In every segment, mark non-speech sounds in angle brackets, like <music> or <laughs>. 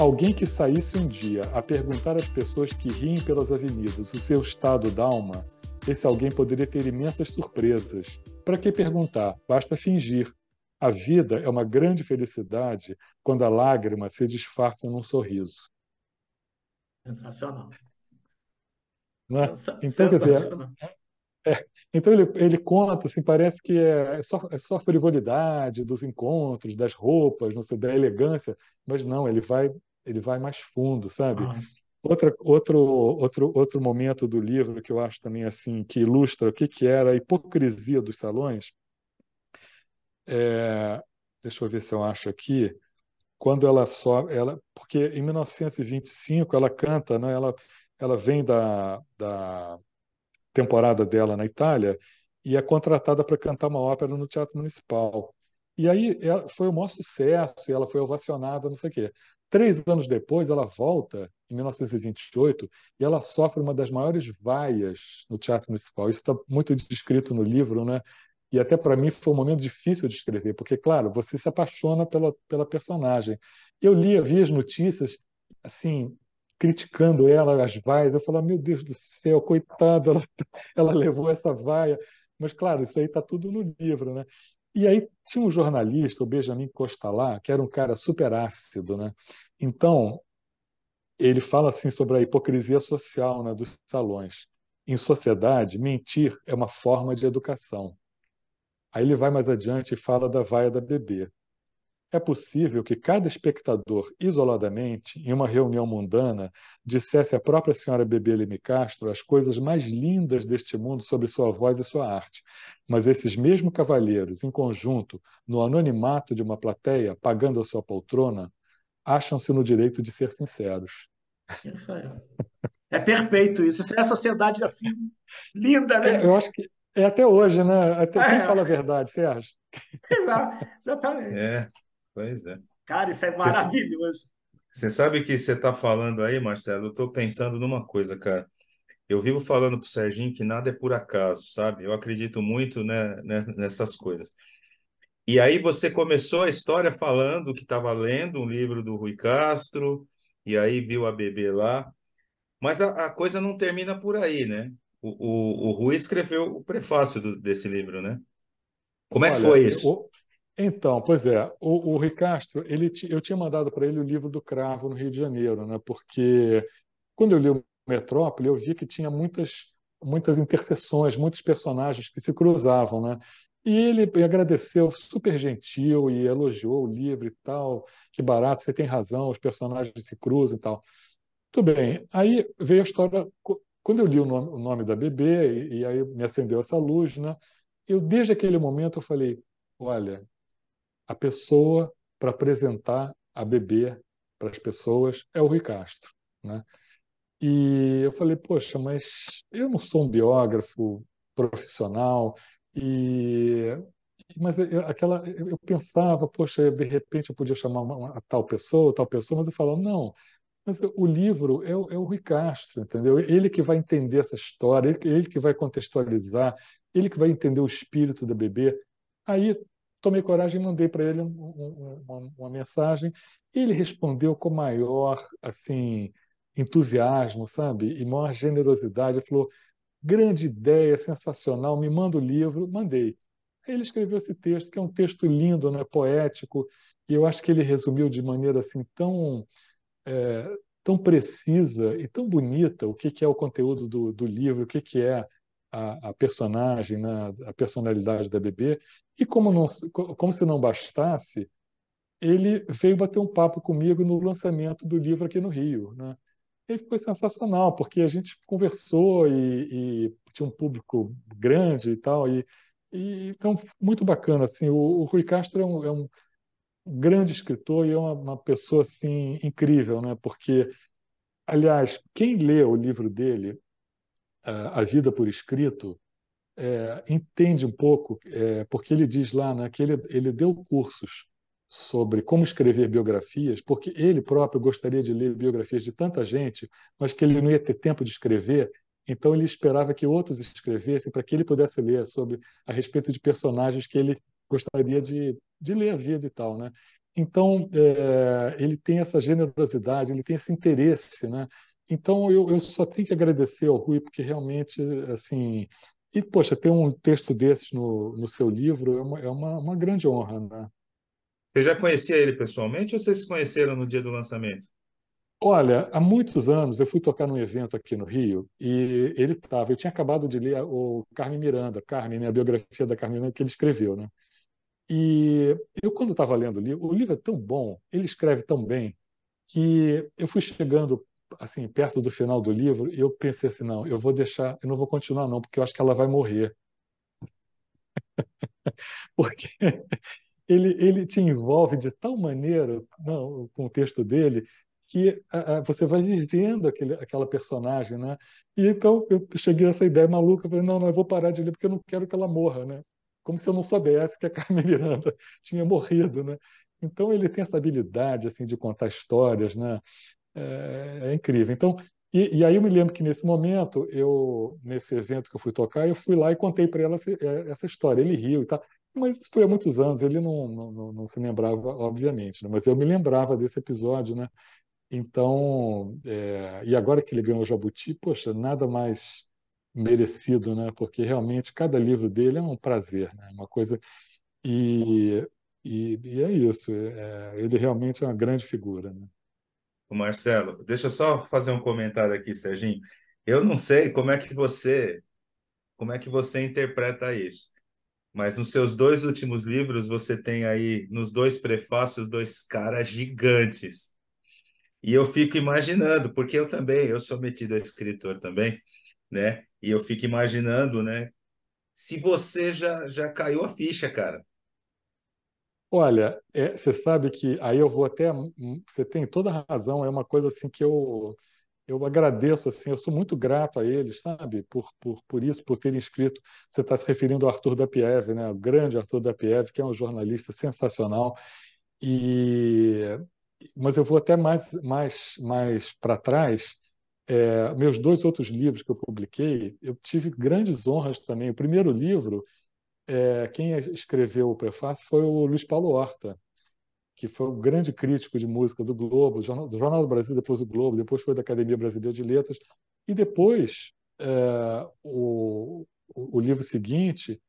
alguém que saísse um dia a perguntar às pessoas que riem pelas avenidas o seu estado d'alma, esse alguém poderia ter imensas surpresas. Para que perguntar? Basta fingir. A vida é uma grande felicidade quando a lágrima se disfarça num sorriso. Sensacional. Né? Então, quer dizer, é, então ele, ele conta, assim, parece que é, é, só, é só frivolidade dos encontros, das roupas, não sei, da elegância, mas não, ele vai, ele vai mais fundo, sabe? Ah, Outra, outro, outro, outro momento do livro que eu acho também assim que ilustra o que, que era a hipocrisia dos salões, é, deixa eu ver se eu acho aqui, quando ela só, ela, porque em 1925 ela canta, né? Ela, ela vem da, da temporada dela na Itália e é contratada para cantar uma ópera no Teatro Municipal. E aí foi o maior sucesso, e ela foi ovacionada, não sei o quê. Três anos depois, ela volta, em 1928, e ela sofre uma das maiores vaias no Teatro Municipal. Isso está muito descrito no livro, né? E até para mim foi um momento difícil de escrever, porque, claro, você se apaixona pela, pela personagem. Eu lia, via as notícias, assim, criticando ela, as vaias. Eu falava, meu Deus do céu, coitada, ela, ela levou essa vaia. Mas, claro, isso aí está tudo no livro, né? E aí tinha um jornalista, o Benjamin Costalá, que era um cara super ácido, né? Então, ele fala assim sobre a hipocrisia social né, dos salões. Em sociedade, mentir é uma forma de educação. Aí ele vai mais adiante e fala da vaia da bebê. É possível que cada espectador, isoladamente, em uma reunião mundana, dissesse à própria senhora Bebê Leme Castro as coisas mais lindas deste mundo sobre sua voz e sua arte. Mas esses mesmos cavalheiros, em conjunto, no anonimato de uma plateia, pagando a sua poltrona, acham-se no direito de ser sinceros. Isso aí. É perfeito isso. Isso é a sociedade assim, linda, né? É, eu acho que é até hoje, né? Até, quem É, fala a verdade, você acha? exa- exatamente. É, pois é. Cara, isso é maravilhoso. você sabe que você está falando aí, Marcelo? Eu estou pensando numa coisa, cara. Eu vivo falando pro Serginho que nada é por acaso, sabe? Eu acredito muito, né, né, nessas coisas. E aí você começou a história falando que estava lendo um livro do Rui Castro, e aí viu a bebê lá. Mas a, a coisa não termina por aí, né? O, o, o Rui escreveu o prefácio do- desse livro, né? Como é que Olha, foi eu- isso? Então, pois é, o, o Ricastro, ele, eu tinha mandado para ele o livro do Cravo no Rio de Janeiro, né? Porque quando eu li o Metrópole, eu vi que tinha muitas, muitas interseções, muitos personagens que se cruzavam, né? E ele agradeceu, super gentil, e elogiou o livro e tal. Que barato, você tem razão, os personagens se cruzam e tal. Tudo bem. Aí veio a história. Quando eu li o nome, o nome da bebê, e, e aí me acendeu essa luz, né? Eu, desde aquele momento, eu falei: olha, a pessoa para apresentar a bebê para as pessoas é o Rui Castro, né? E eu falei, poxa, mas eu não sou um biógrafo profissional e mas eu, aquela eu pensava, poxa, de repente eu podia chamar uma, uma tal pessoa, tal pessoa, mas eu falava, não, mas o livro é o, é o Rui Castro, entendeu? Ele que vai entender essa história, ele, ele que vai contextualizar, ele que vai entender o espírito da bebê. Aí tomei coragem e mandei para ele um- um- um- uma, uma mensagem. Ele respondeu com maior, assim, entusiasmo, sabe? E maior generosidade. Ele falou: grande ideia, sensacional, me manda o livro. Mandei. Ele escreveu esse texto, que é um texto lindo, né? Poético. E eu acho que ele resumiu de maneira assim tão é, tão precisa e tão bonita o que que é o conteúdo do, do livro, o que que é a, a personagem, né, a personalidade da bebê. E como, não, como se não bastasse, ele veio bater um papo comigo no lançamento do livro aqui no Rio, né? E foi sensacional, porque a gente conversou e, e tinha um público grande e tal, e, e então muito bacana assim. O, o Rui Castro é um, é um grande escritor e é uma, uma pessoa assim incrível, né? Porque Aliás, quem lê o livro dele, A Vida por Escrito, é, entende um pouco, é, porque ele diz lá né, que ele, ele deu cursos sobre como escrever biografias, porque ele próprio gostaria de ler biografias de tanta gente, mas que ele não ia ter tempo de escrever, então ele esperava que outros escrevessem para que ele pudesse ler sobre a respeito de personagens que ele gostaria de, de ler a vida e tal, né? Então, é, ele tem essa generosidade, ele tem esse interesse, né? Então, eu, eu só tenho que agradecer ao Rui, porque realmente, assim... E, poxa, ter um texto desses no, no seu livro é uma, é uma, uma grande honra, né? Você já conhecia ele pessoalmente ou vocês se conheceram no dia do lançamento? Olha, há muitos anos eu fui tocar num evento aqui no Rio e ele estava. Eu tinha acabado de ler o Carmen Miranda, Carmen, né, a biografia da Carmen Miranda que ele escreveu, né? E eu, quando estava lendo o livro, o livro é tão bom, ele escreve tão bem, que eu fui chegando assim perto do final do livro eu pensei assim, não, eu vou deixar, eu não vou continuar não, porque eu acho que ela vai morrer. <laughs> porque ele, ele te envolve de tal maneira não, com o texto dele que você vai vivendo aquele, aquela personagem, né? E então eu cheguei a essa ideia maluca, falei, não, não, eu vou parar de ler porque eu não quero que ela morra, né? Como se eu não soubesse que a <laughs> Carmen Miranda tinha morrido, né? Então ele tem essa habilidade assim de contar histórias, né? É, é incrível. Então e, e, aí eu me lembro que nesse momento eu nesse evento que eu fui tocar eu fui lá e contei para ela essa, é, essa, história. Ele riu e tal. Mas isso foi há muitos anos. Ele não, não, não se lembrava, obviamente, né? mas eu me lembrava desse episódio, né? Então, é, e agora que ele ganhou o Jabuti, poxa, nada mais merecido, né? Porque realmente cada livro dele é um prazer, né? Uma coisa e, e, e é isso. É, ele realmente é uma grande figura, né? Marcelo, deixa eu só fazer um comentário aqui, Serginho. Eu não sei como é que você como é que você interpreta isso. Mas nos seus dois últimos livros, você tem aí, nos dois prefácios, dois caras gigantes e eu fico imaginando, porque eu também, eu sou metido a escritor também, né? E eu fico imaginando, né? Se você já, já caiu a ficha, cara. Olha, é, você sabe que aí eu vou até. Hum, você tem toda a razão, é uma coisa assim que eu, eu agradeço, assim, eu sou muito grato a eles, sabe? Por, por, por isso, por terem escrito. Você está se referindo ao Arthur Dapiev, né? O grande Arthur Dapiev, que é um jornalista sensacional. E mas eu vou até mais, mais, mais para trás. É, meus dois outros livros que eu publiquei, eu tive grandes honras também. O primeiro livro, é, quem escreveu o prefácio foi o Luiz Paulo Horta, que foi um grande crítico de música do Globo, do Jornal, do, Jornal do Brasil, depois do Globo, depois foi da Academia Brasileira de Letras, e depois é, o, o livro seguinte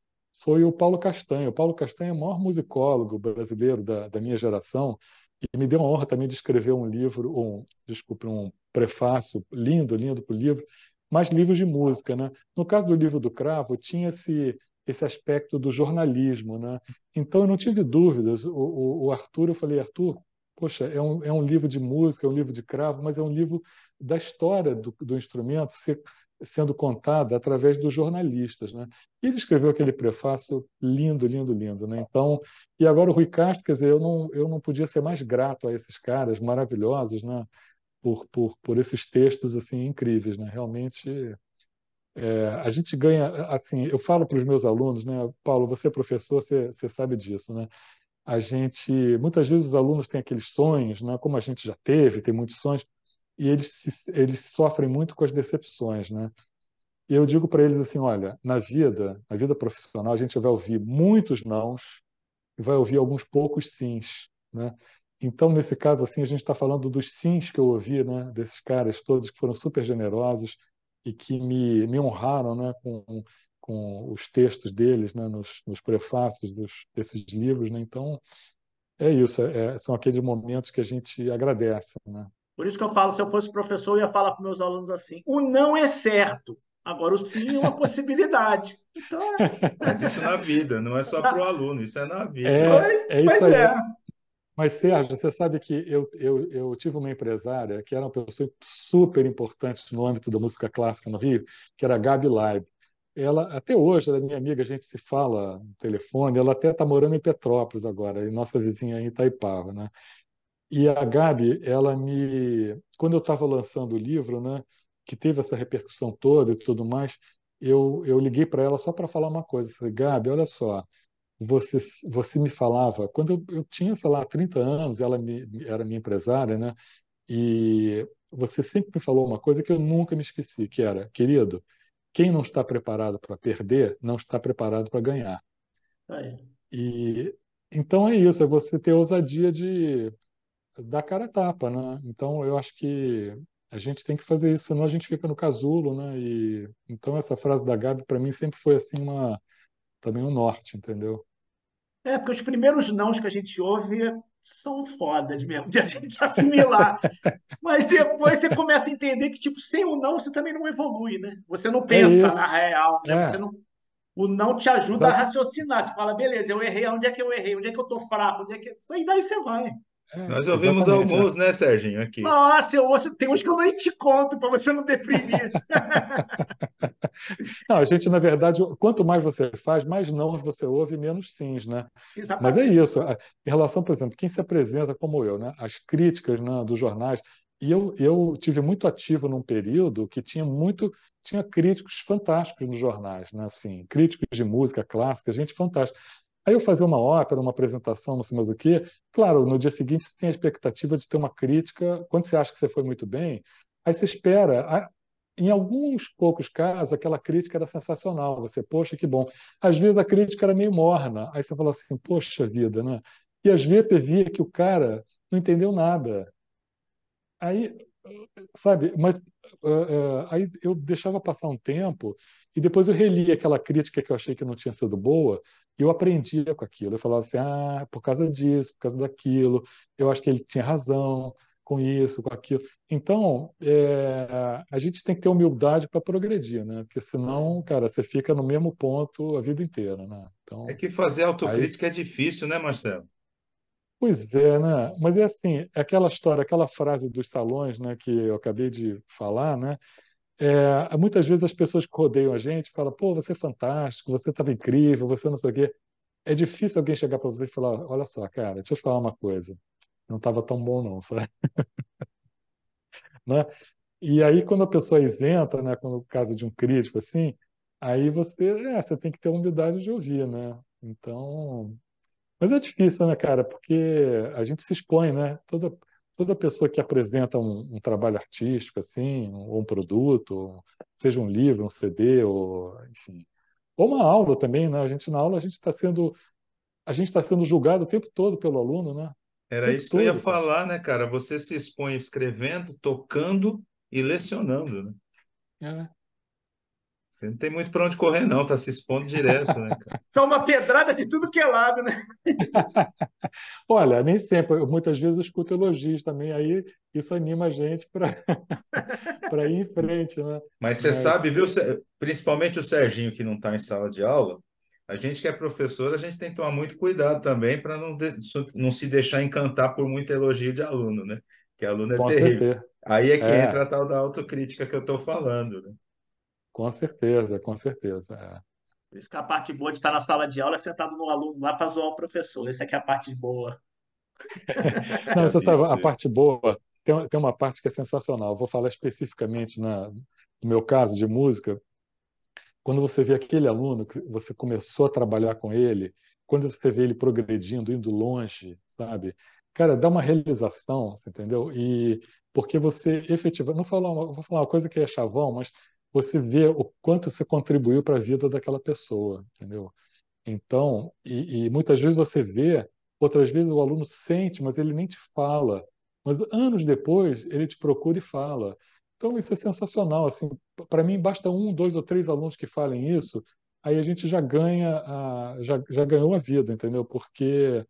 foi o Paulo Castanho. O Paulo Castanho é o maior musicólogo brasileiro da, da minha geração, e me deu a honra também de escrever um livro, um, desculpe, um prefácio lindo, lindo para o livro, mas livros de música, né? No caso do livro do Cravo, tinha esse aspecto do jornalismo, né? Então eu não tive dúvidas. O, o, o Arthur, eu falei, Arthur, poxa, é um, é um livro de música, é um livro de cravo, mas é um livro da história do, do instrumento ser, sendo contada através dos jornalistas, né? E ele escreveu aquele prefácio lindo, lindo, lindo, né? Então, e agora o Rui Castro, quer dizer, eu não, eu não podia ser mais grato a esses caras maravilhosos, né? Por, por, por esses textos assim incríveis, né? Realmente é, a gente ganha, assim, eu falo para os meus alunos, né? Paulo, você é professor, você, você sabe disso, né? A gente, muitas vezes os alunos têm aqueles sonhos, né? Como a gente já teve, tem muitos sonhos, e eles, se, eles sofrem muito com as decepções, né? E eu digo para eles assim, olha, na vida, na vida profissional, a gente vai ouvir muitos nãos e vai ouvir alguns poucos sims, né? Então, nesse caso, assim, a gente está falando dos sims que eu ouvi, né? Desses caras todos que foram super generosos e que me, me honraram, né? Com, com os textos deles, né? Nos, nos prefácios dos, desses livros, né? Então, é isso. É, são aqueles momentos que a gente agradece, né? Por isso que eu falo, se eu fosse professor, eu ia falar para meus alunos assim: o não é certo, agora o sim é uma <laughs> possibilidade. Então, é... Mas isso na vida, não é só para o aluno, isso é na vida. É, é isso aí. Mas, Sérgio, você sabe que eu, eu, eu tive uma empresária que era uma pessoa super importante no âmbito da música clássica no Rio, que era a Gabi Leib. Ela, até hoje, ela é minha amiga, a gente se fala no telefone, ela até está morando em Petrópolis agora, e nossa vizinha em Itaipava, né? E a Gabi, ela me, quando eu estava lançando o livro, né, que teve essa repercussão toda e tudo mais, eu, eu liguei para ela só para falar uma coisa. Eu falei, Gabi, olha só, você, você me falava, quando eu, eu tinha, sei lá, 30 anos, ela me, era minha empresária, né? E você sempre me falou uma coisa que eu nunca me esqueci, que era, querido, quem não está preparado para perder, não está preparado para ganhar. Aí. E então é isso, é você ter ousadia de dar cara a tapa, né? Então eu acho que a gente tem que fazer isso, senão a gente fica no casulo, né? E então essa frase da Gabi para mim sempre foi assim uma também um norte, entendeu? É, porque os primeiros nãos que a gente ouve são fodas mesmo, de a gente assimilar. Mas depois você começa a entender que, tipo, sem o não, você também não evolui, né? Você não É pensa isso. na real, né? Você É, não... O não te ajuda a raciocinar. Você fala, beleza, eu errei, onde é que eu errei? Onde é que eu tô fraco? Onde é que... E daí você vai. Nós ouvimos exatamente. alguns, né, Serginho, aqui. Nossa, eu ouço... tem uns que eu nem te conto para você não deprimir. <laughs> Não, a gente, na verdade, quanto mais você faz, mais não você ouve, menos sims, né? Mas é Exatamente. isso. Em relação, por exemplo, quem se apresenta como eu, né? As críticas, né, dos jornais. E eu, eu tive muito ativo num período que tinha muito, tinha críticos fantásticos nos jornais, né? Assim, críticos de música clássica, gente fantástica. Aí eu fazia uma ópera, uma apresentação, não sei mais o quê. Claro, no dia seguinte você tem a expectativa de ter uma crítica. Quando você acha que você foi muito bem, aí você espera. Em alguns poucos casos, aquela crítica era sensacional. Você, poxa, que bom. Às vezes a crítica era meio morna. Aí você fala assim, poxa vida, né? E às vezes você via que o cara não entendeu nada. Aí, sabe, mas uh, uh, aí eu deixava passar um tempo e depois eu relia aquela crítica que eu achei que não tinha sido boa eu aprendia com aquilo. Eu falava assim, ah, por causa disso, por causa daquilo, eu acho que ele tinha razão com isso, com aquilo. Então, é, a gente tem que ter humildade para progredir, né? Porque senão, cara, você fica no mesmo ponto a vida inteira, né? É Então, que fazer aí autocrítica é difícil, né, Marcelo? Pois é, né? Mas é assim, é aquela história, aquela frase dos salões, né, que eu acabei de falar, né? É, muitas vezes as pessoas que rodeiam a gente falam, pô, você é fantástico, você estava incrível, você não sei o quê. É difícil alguém chegar para você e falar, olha só, cara, deixa eu te falar uma coisa, não estava tão bom não, <laughs> sabe? Né? E aí quando a pessoa é isenta, né, quando caso de um crítico assim, aí você, é, você tem que ter humildade de ouvir, né? Então, Mas é difícil, né, cara? Porque a gente se expõe, né? Toda, toda pessoa que apresenta um, um trabalho artístico, assim, ou um produto, seja um livro, um CD, ou, enfim, ou uma aula também, né? A gente na aula a gente está sendo a gente está sendo julgado o tempo todo pelo aluno, né? Era isso que eu ia todo, falar, né, cara? Você se expõe escrevendo, tocando e lecionando, né? É. Você não tem muito para onde correr, não, tá se expondo direto, né, cara? <laughs> Toma pedrada de tudo que é lado, né? <laughs> Olha, nem sempre, muitas vezes eu escuto elogios também, aí isso anima a gente para <laughs> para ir em frente, né? Mas você Mas sabe, viu, principalmente o Serginho que não está em sala de aula, a gente que é professor, a gente tem que tomar muito cuidado também para não, de- não se deixar encantar por muito elogio de aluno, né? Que aluno é com terrível. certeza. Aí é que entra É, a tal da autocrítica que eu estou falando, né? Com certeza, com certeza. é. Por isso que a parte boa de estar na sala de aula é sentado no aluno lá para zoar o professor. Essa aqui é a parte boa. <laughs> Não, você sabe, a parte boa, tem, uma- tem uma parte que é sensacional. Eu vou falar especificamente na, no meu caso de música. Quando você vê aquele aluno que você começou a trabalhar com ele, quando você vê ele progredindo, indo longe, sabe? Cara, dá uma realização, você entendeu? E porque você efetivamente, não falar uma, vou falar uma coisa que é chavão, mas você vê o quanto você contribuiu para a vida daquela pessoa, entendeu? Então, e, e muitas vezes você vê, outras vezes o aluno sente, mas ele nem te fala. Mas anos depois ele te procura e fala. Então isso é sensacional. Assim, para mim basta um, dois ou três alunos que falem isso, aí a gente já ganha a, já, já ganhou a vida, entendeu? Porque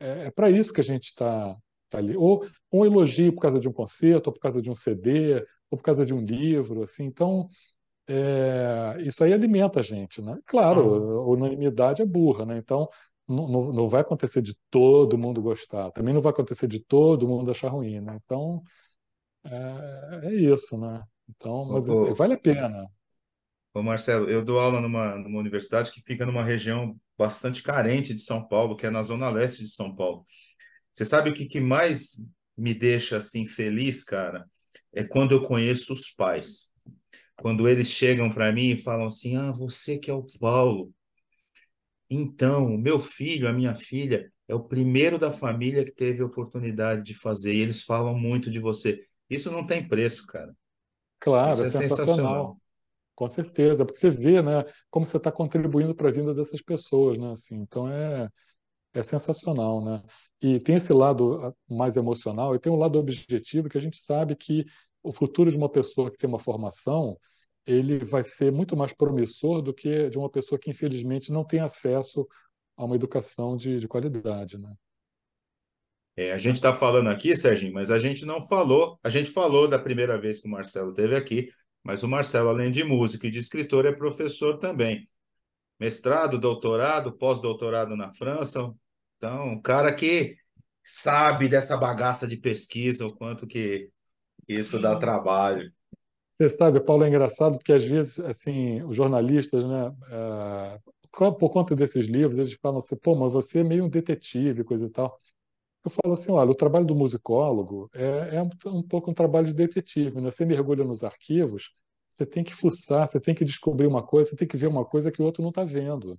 é, é para isso que a gente está tá ali. Ou um elogio por causa de um concerto, ou por causa de um CD, ou por causa de um livro, assim. Então é, isso aí alimenta a gente, né? Claro, a unanimidade é burra, né? Então, não, não vai acontecer de todo mundo gostar, também não vai acontecer de todo mundo achar ruim, né? Então, é, é isso, né? Então, mas ô, vale a pena. ô, Marcelo, eu dou aula numa, numa universidade que fica numa região bastante carente de São Paulo, que é na zona leste de São Paulo. Você sabe o que, que mais me deixa assim feliz, cara? É quando eu conheço os pais. Quando eles chegam para mim e falam assim: Ah, você que é o Paulo. Então, o meu filho, a minha filha, é o primeiro da família que teve a oportunidade de fazer, e eles falam muito de você. Isso não tem preço, cara. Claro, Isso é é sensacional. sensacional, com certeza, porque você vê, né, como você está contribuindo para a vida dessas pessoas, né? Assim, então é, é sensacional, né? E tem esse lado mais emocional e tem um lado objetivo que a gente sabe que o futuro de uma pessoa que tem uma formação ele vai ser muito mais promissor do que de uma pessoa que infelizmente não tem acesso a uma educação de, de qualidade, né? É, a gente está falando aqui, Serginho, mas a gente não falou. A gente falou da primeira vez que o Marcelo esteve aqui, mas o Marcelo, além de músico e de escritor, é professor também. Mestrado, doutorado, pós-doutorado na França. Então, um cara que sabe dessa bagaça de pesquisa, o quanto que isso dá trabalho. Você sabe, Paulo, é engraçado porque às vezes, assim, os jornalistas, né, é, por conta desses livros, eles falam assim, pô, mas você é meio um detetive, coisa e tal. Eu falo assim, olha, o trabalho do musicólogo é, é um, um, pouco um trabalho de detetive, né? Você mergulha nos arquivos, você tem que fuçar, você tem que descobrir uma coisa, você tem que ver uma coisa que o outro não está vendo.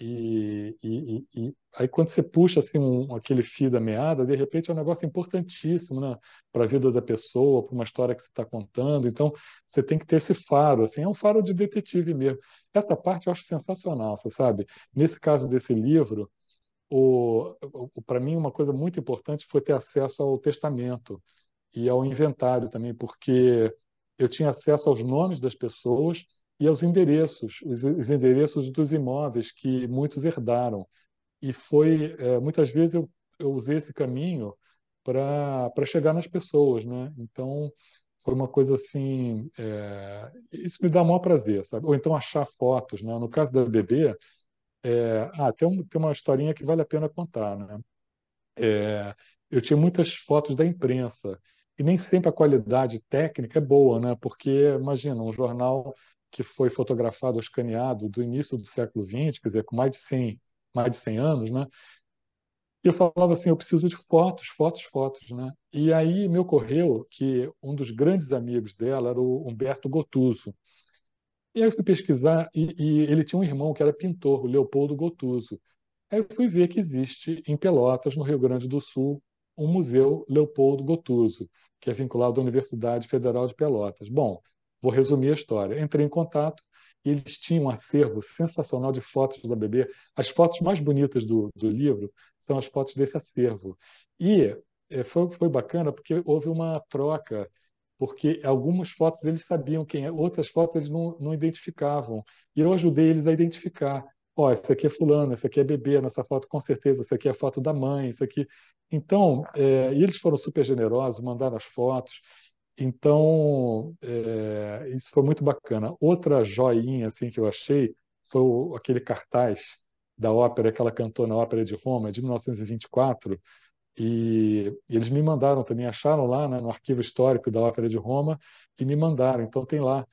E, e, e, aí quando você puxa assim um, aquele fio da meada, de repente é um negócio importantíssimo, né, para a vida da pessoa, para uma história que você está contando. Então você tem que ter esse faro, assim, é um faro de detetive mesmo. Essa parte eu acho sensacional, você sabe? Nesse caso desse livro, o, o para mim uma coisa muito importante foi ter acesso ao testamento e ao inventário também, porque eu tinha acesso aos nomes das pessoas e aos endereços, os, os endereços dos imóveis que muitos herdaram. E foi, é, muitas vezes eu, eu usei esse caminho para chegar nas pessoas, né? Então, foi uma coisa assim, é, isso me dá o maior prazer, sabe? Ou então achar fotos, né? No caso da bebê, é, ah, tem, um, tem uma historinha que vale a pena contar, né? É, eu tinha muitas fotos da imprensa e nem sempre a qualidade técnica é boa, né? Porque imagina um jornal que foi fotografado, escaneado do início do século XX, quer dizer, com mais de 100, mais de 100 anos, né? Eu falava assim, eu preciso de fotos, fotos, fotos, né? E aí me ocorreu que um dos grandes amigos dela era o Humberto Gotuso. E aí eu fui pesquisar e, e ele tinha um irmão que era pintor, o Leopoldo Gotuso. Aí eu fui ver que existe em Pelotas, no Rio Grande do Sul, um museu Leopoldo Gotuso, que é vinculado à Universidade Federal de Pelotas. Bom, Vou resumir a história. Entrei em contato e eles tinham um acervo sensacional de fotos da bebê. As fotos mais bonitas do, do livro são as fotos desse acervo. E é, foi, foi bacana porque houve uma troca, porque algumas fotos eles sabiam quem é, outras fotos eles não, não identificavam. E eu ajudei eles a identificar. Ó, oh, essa aqui é fulano, essa aqui é bebê, nessa foto com certeza, essa aqui é a foto da mãe, isso aqui. Então, é, e eles foram super generosos, mandaram as fotos. Então, é, isso foi muito bacana. Outra joinha assim que eu achei foi o, aquele cartaz da ópera que ela cantou na Ópera de Roma, de 1924, e, e eles me mandaram também, acharam lá né, no arquivo histórico da Ópera de Roma e me mandaram. Então tem lá.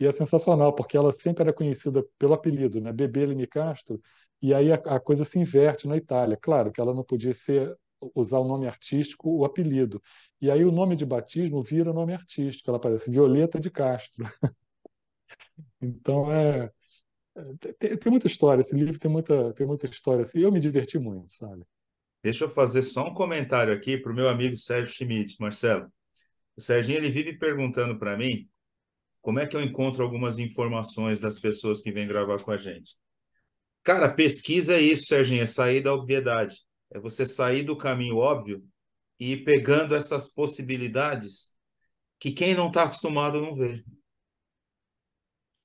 E é sensacional, porque ela sempre era conhecida pelo apelido, né? Bebê Lini Castro, e aí a, a coisa se inverte na Itália. Claro que ela não podia ser usar o nome artístico, o apelido. E aí o nome de batismo vira nome artístico, ela aparece Violeta de Castro. <laughs> então é, é tem, tem, muita história, esse livro tem muita, tem muita história. Assim, eu me diverti muito, sabe? Deixa eu fazer só um comentário aqui para o meu amigo Sérgio Schmidt, Marcelo. O Serginho ele vive perguntando para mim como é que eu encontro algumas informações das pessoas que vêm gravar com a gente. Cara, pesquisa é isso, Serginho, é sair da obviedade. É você sair do caminho óbvio e ir pegando essas possibilidades que quem não está acostumado não vê.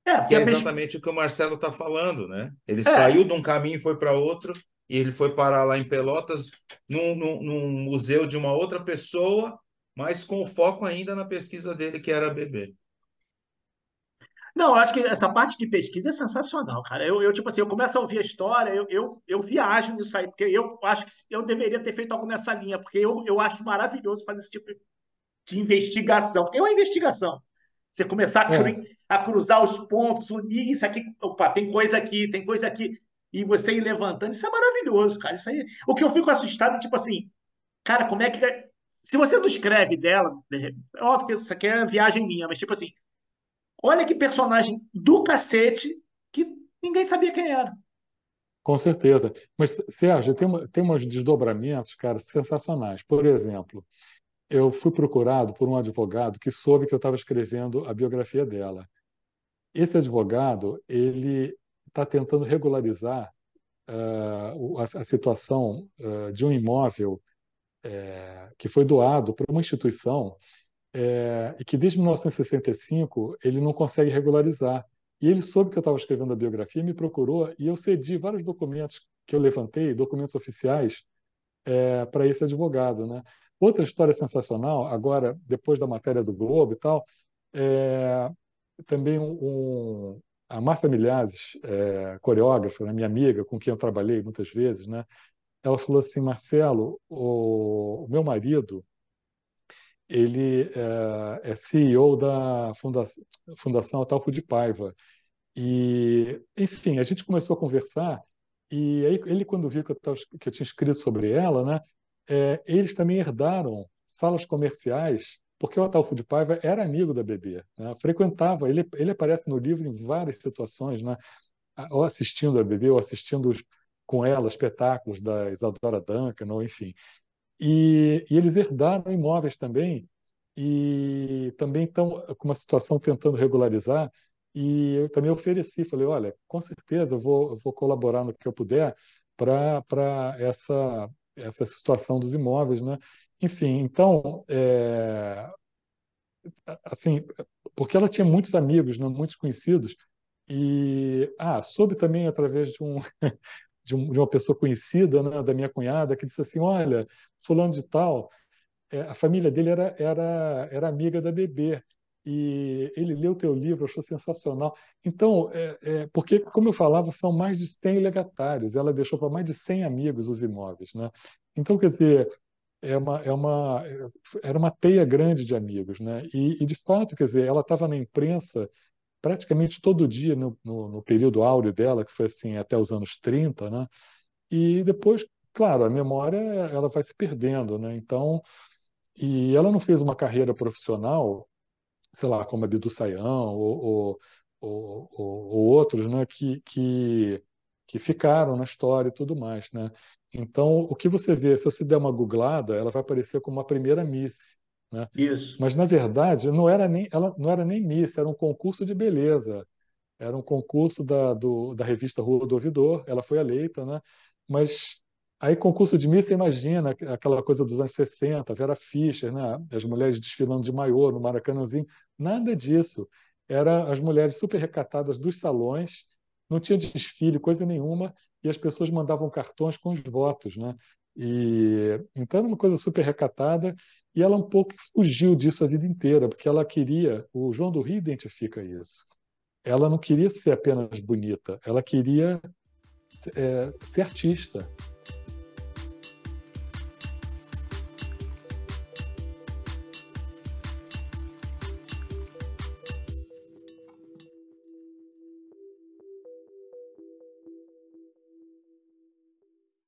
É, que é exatamente o que o Marcelo está falando, né? Ele é. saiu de um caminho e foi para outro, e ele foi parar lá em Pelotas, num, num, num, museu de uma outra pessoa, mas com foco ainda na pesquisa dele, que era bebê. Não, eu acho que essa parte de pesquisa é sensacional, cara. Eu, eu tipo assim, eu começo a ouvir a história, eu, eu, eu viajo nisso aí, porque eu acho que eu deveria ter feito algo nessa linha, porque eu, eu acho maravilhoso fazer esse tipo de investigação. Porque é uma investigação. Você começar a, é. a cruzar os pontos, unir isso aqui, opa, tem coisa aqui, tem coisa aqui, e você ir levantando, isso é maravilhoso, cara. Isso aí. O que eu fico assustado é tipo assim, cara, como é que. Se você não escreve dela, é óbvio que isso aqui é viagem minha, mas tipo assim, Olha que personagem do cacete que ninguém sabia quem era. Com certeza. Mas, Sérgio, tem, uma, tem uns desdobramentos, cara, sensacionais. Por exemplo, eu fui procurado por um advogado que soube que eu estava escrevendo a biografia dela. Esse advogado, ele está tentando regularizar uh, a, a, situação uh, de um imóvel é, que foi doado para uma instituição é, e que desde 1965 ele não consegue regularizar. E ele soube que eu estava escrevendo a biografia, me procurou e eu cedi vários documentos que eu levantei, documentos oficiais, é, para esse advogado, né? Outra história sensacional, agora depois da matéria do Globo e tal, é, também um, um, a Márcia Milhazes, é, coreógrafa, né, minha amiga, com quem eu trabalhei muitas vezes, né? Ela falou assim, Marcelo, o, o meu marido, ele é, é CEO da Fundação, Atalfo de Paiva. E, enfim, a gente começou a conversar e aí ele, quando viu que eu, tava, que eu tinha escrito sobre ela, né, é, eles também herdaram salas comerciais, porque o Atalfo de Paiva era amigo da Bebê, né, frequentava, ele, ele aparece no livro em várias situações, né, ou assistindo a Bebê, ou assistindo os, com ela espetáculos da Isadora Duncan, ou enfim. E, e eles herdaram imóveis também, e também estão com uma situação tentando regularizar, e eu também ofereci, falei, olha, com certeza eu vou, eu vou colaborar no que eu puder para essa, essa situação dos imóveis, né? Enfim, então, é, assim, porque ela tinha muitos amigos, né, muitos conhecidos, e ah, soube também através de um, de, um, de uma pessoa conhecida, né, da minha cunhada, que disse assim, olha, fulano de tal, é, a família dele era, era, era amiga da bebê, e ele leu teu livro, achou sensacional. Então, é, é, porque, como eu falava, são mais de 100 legatários, ela deixou para mais de 100 amigos os imóveis. Né? Então, quer dizer, é uma, é uma, era uma teia grande de amigos. Né? E, e de fato, quer dizer, ela estava na imprensa praticamente todo dia no, no, no, período áureo dela, que foi assim até os anos 30, né? E depois, claro, a memória ela vai se perdendo, né? Então, e ela não fez uma carreira profissional sei lá, como a Bidu Sayão ou, ou, ou, ou, outros, né, que, que, que ficaram na história e tudo mais, né? Então, o que você vê, se você der uma googlada, ela vai aparecer como a primeira Miss, né? Isso. Mas na verdade, não era nem ela não era nem Miss, era um concurso de beleza. Era um concurso da, do, da revista Rua do Ouvidor, ela foi eleita, né? Mas Aí, concurso de Miss, você imagina aquela coisa dos anos 60, Vera Fischer, né? as mulheres desfilando de maiô no Maracanãzinho. Nada disso. Era as mulheres super recatadas dos salões, não tinha desfile, coisa nenhuma, e as pessoas mandavam cartões com os votos. Né? E, então, era uma coisa super recatada, e ela um pouco fugiu disso a vida inteira, porque ela queria, o João do Rio identifica isso, ela não queria ser apenas bonita, ela queria é, ser artista